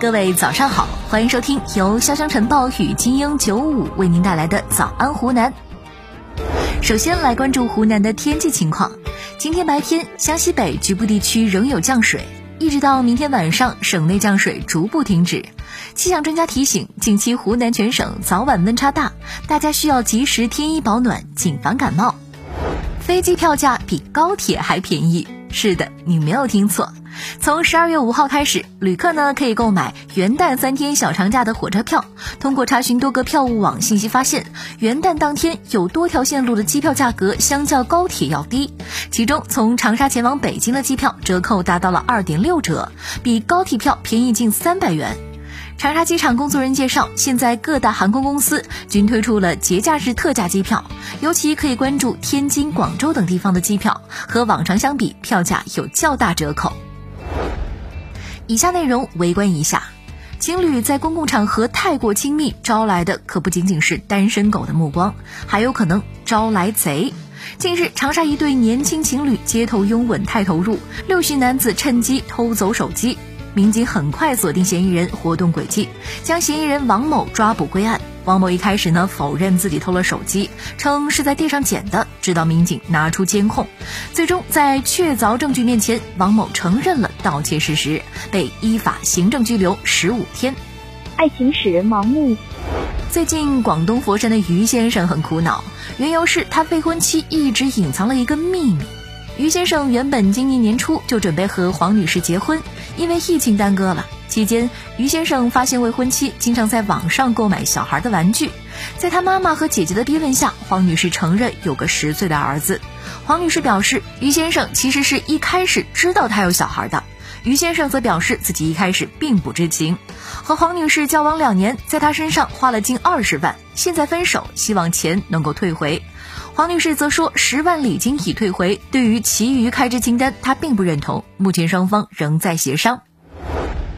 各位早上好，欢迎收听由潇湘晨报与金鹰九五为您带来的早安湖南。首先来关注湖南的天气情况。今天白天，湘西北局部地区仍有降水，一直到明天晚上，省内降水逐步停止。气象专家提醒，近期湖南全省早晚温差大，大家需要及时添衣保暖，谨防感冒。飞机票价比高铁还便宜。是的，你没有听错。从十二月五号开始，旅客呢可以购买元旦三天小长假的火车票。通过查询多个票务网信息发现，元旦当天有多条线路的机票价格相较高铁要低。其中，从长沙前往北京的机票折扣达到了二点六折，比高铁票便宜近三百元。长沙机场工作人员介绍，现在各大航空公司均推出了节假日特价机票，尤其可以关注天津、广州等地方的机票，和往常相比，票价有较大折扣。以下内容围观一下：情侣在公共场合太过亲密，招来的可不仅仅是单身狗的目光，还有可能招来贼。近日，长沙一对年轻情侣街头拥吻太投入，六旬男子趁机偷走手机。民警很快锁定嫌疑人活动轨迹，将嫌疑人王某抓捕归案。王某一开始呢否认自己偷了手机，称是在地上捡的，直到民警拿出监控，最终在确凿证据面前，王某承认了盗窃事实，被依法行政拘留十五天。爱情使人盲目。最近广东佛山的于先生很苦恼，缘由是他未婚妻一直隐藏了一个秘密。于先生原本今年年初就准备和黄女士结婚。因为疫情耽搁了，期间于先生发现未婚妻经常在网上购买小孩的玩具，在他妈妈和姐姐的逼问下，黄女士承认有个十岁的儿子。黄女士表示，于先生其实是一开始知道她有小孩的，于先生则表示自己一开始并不知情。和黄女士交往两年，在她身上花了近二十万，现在分手，希望钱能够退回。黄女士则说，十万礼金已退回，对于其余开支清单，她并不认同。目前双方仍在协商。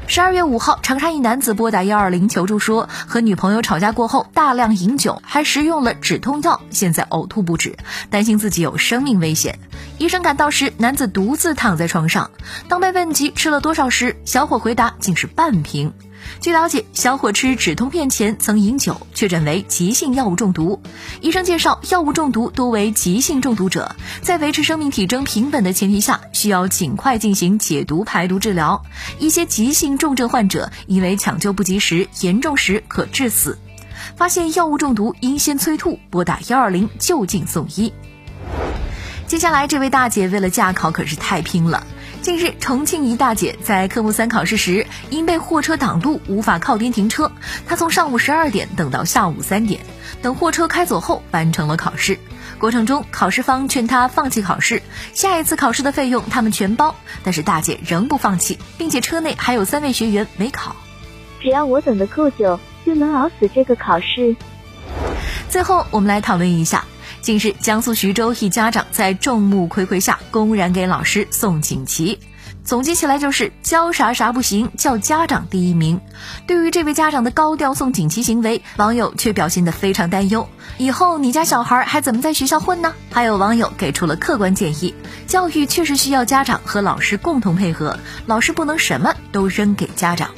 十二月五号，长沙一男子拨打幺二零求助说，和女朋友吵架过后大量饮酒，还食用了止痛药，现在呕吐不止，担心自己有生命危险。医生赶到时，男子独自躺在床上。当被问及吃了多少时，小伙回答竟是半瓶。据了解，小伙吃止痛片前曾饮酒，确诊为急性药物中毒。医生介绍，药物中毒多为急性中毒者，在维持生命体征平稳的前提下，需要尽快进行解毒排毒治疗。一些急性重症患者因为抢救不及时，严重时可致死。发现药物中毒应先催吐，拨打幺二零就近送医。接下来，这位大姐为了驾考可是太拼了。近日，重庆一大姐在科目三考试时，因被货车挡路，无法靠边停车。她从上午十二点等到下午三点，等货车开走后完成了考试。过程中，考试方劝她放弃考试，下一次考试的费用他们全包。但是大姐仍不放弃，并且车内还有三位学员没考。只要我等得够久，就能熬死这个考试。最后，我们来讨论一下。近日，江苏徐州一家长在众目睽睽下公然给老师送锦旗，总结起来就是教啥啥不行，叫家长第一名。对于这位家长的高调送锦旗行为，网友却表现得非常担忧。以后你家小孩还怎么在学校混呢？还有网友给出了客观建议：教育确实需要家长和老师共同配合，老师不能什么都扔给家长。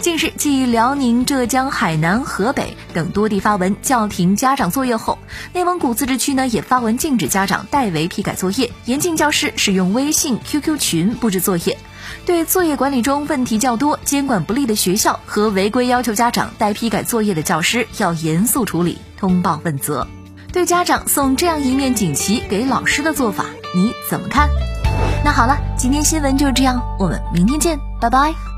近日，继辽宁、浙江、海南、河北等多地发文叫停家长作业后，内蒙古自治区呢也发文禁止家长代为批改作业，严禁教师使用微信、QQ 群布置作业。对作业管理中问题较多、监管不力的学校和违规要求家长代批改作业的教师，要严肃处理，通报问责。对家长送这样一面锦旗给老师的做法，你怎么看？那好了，今天新闻就这样，我们明天见，拜拜。